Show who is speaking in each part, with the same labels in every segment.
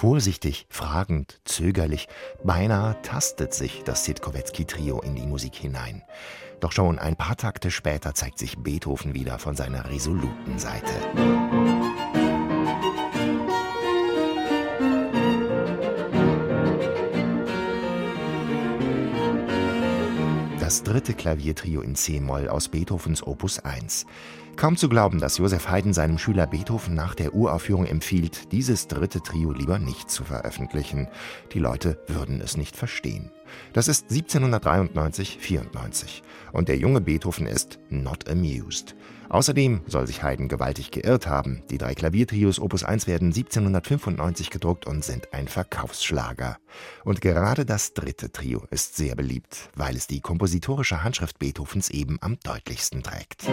Speaker 1: Vorsichtig, fragend, zögerlich, beinahe tastet sich das Sitkowetzki-Trio in die Musik hinein. Doch schon ein paar Takte später zeigt sich Beethoven wieder von seiner resoluten Seite. Das dritte Klaviertrio in C-Moll aus Beethovens Opus 1. Kaum zu glauben, dass Joseph Haydn seinem Schüler Beethoven nach der Uraufführung empfiehlt, dieses dritte Trio lieber nicht zu veröffentlichen. Die Leute würden es nicht verstehen. Das ist 1793, 94. Und der junge Beethoven ist not amused. Außerdem soll sich Haydn gewaltig geirrt haben. Die drei Klaviertrios Opus 1 werden 1795 gedruckt und sind ein Verkaufsschlager. Und gerade das dritte Trio ist sehr beliebt, weil es die kompositorische Handschrift Beethovens eben am deutlichsten trägt.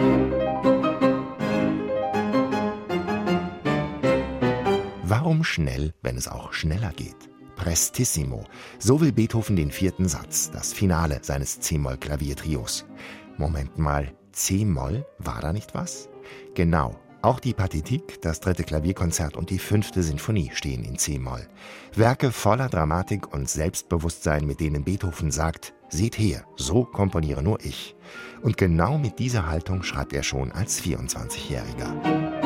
Speaker 1: Warum schnell, wenn es auch schneller geht? Prestissimo. So will Beethoven den vierten Satz, das Finale seines C-Moll-Klaviertrios. Moment mal, C-Moll, war da nicht was? Genau, auch die Partitik, das dritte Klavierkonzert und die fünfte Sinfonie stehen in C-Moll. Werke voller Dramatik und Selbstbewusstsein, mit denen Beethoven sagt, seht her, so komponiere nur ich. Und genau mit dieser Haltung schreibt er schon als 24-Jähriger.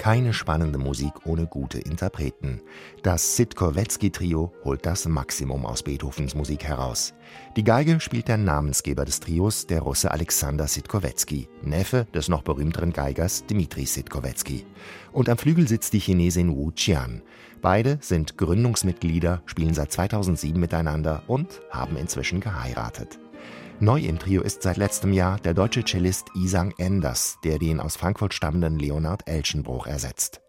Speaker 1: Keine spannende Musik ohne gute Interpreten. Das Sitkowetzki-Trio holt das Maximum aus Beethovens Musik heraus. Die Geige spielt der Namensgeber des Trios, der Russe Alexander Sitkowetzki, Neffe des noch berühmteren Geigers Dmitri Sitkowetzki. Und am Flügel sitzt die Chinesin Wu Qian. Beide sind Gründungsmitglieder, spielen seit 2007 miteinander und haben inzwischen geheiratet. Neu im Trio ist seit letztem Jahr der deutsche Cellist Isang Enders, der den aus Frankfurt stammenden Leonard Elschenbruch ersetzt.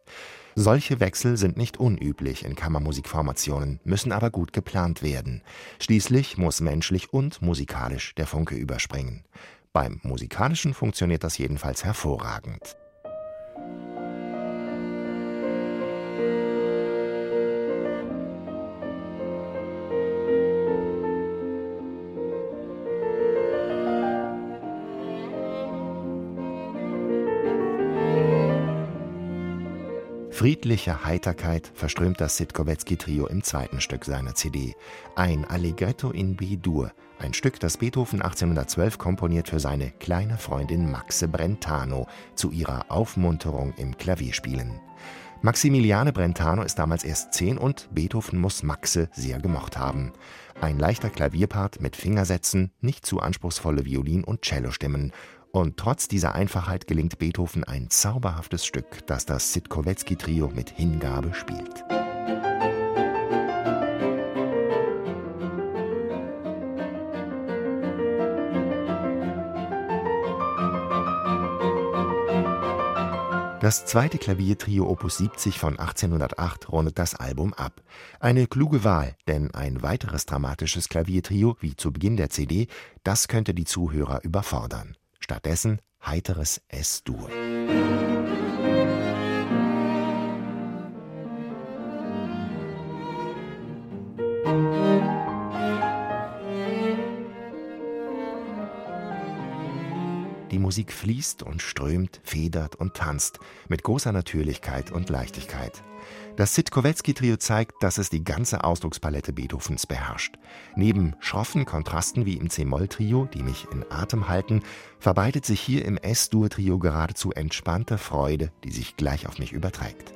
Speaker 1: Solche Wechsel sind nicht unüblich in Kammermusikformationen, müssen aber gut geplant werden. Schließlich muss menschlich und musikalisch der Funke überspringen. Beim musikalischen funktioniert das jedenfalls hervorragend. Friedliche Heiterkeit verströmt das Sitkowetzki-Trio im zweiten Stück seiner CD. Ein Allegretto in B-Dur, ein Stück, das Beethoven 1812 komponiert für seine kleine Freundin Maxe Brentano zu ihrer Aufmunterung im Klavierspielen. Maximiliane Brentano ist damals erst zehn und Beethoven muss Maxe sehr gemocht haben. Ein leichter Klavierpart mit Fingersätzen, nicht zu anspruchsvolle Violin- und Cellostimmen und trotz dieser Einfachheit gelingt Beethoven ein zauberhaftes Stück, das das Sitkowetzki-Trio mit Hingabe spielt. Das zweite Klaviertrio Opus 70 von 1808 rundet das Album ab. Eine kluge Wahl, denn ein weiteres dramatisches Klaviertrio, wie zu Beginn der CD, das könnte die Zuhörer überfordern. Stattdessen heiteres S-Dur. Die Musik fließt und strömt, federt und tanzt mit großer Natürlichkeit und Leichtigkeit. Das Sitkowetzki-Trio zeigt, dass es die ganze Ausdruckspalette Beethovens beherrscht. Neben schroffen Kontrasten wie im C-Moll-Trio, die mich in Atem halten, verbreitet sich hier im S-Dur-Trio geradezu entspannte Freude, die sich gleich auf mich überträgt.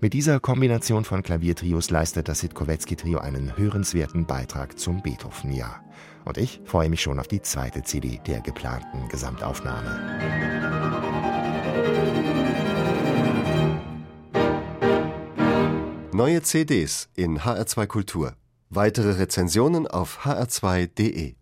Speaker 1: Mit dieser Kombination von Klaviertrios leistet das Sitkowetzki-Trio einen hörenswerten Beitrag zum Beethoven-Jahr. Und ich freue mich schon auf die zweite CD der geplanten Gesamtaufnahme.
Speaker 2: Neue CDs in HR2 Kultur. Weitere Rezensionen auf hr2.de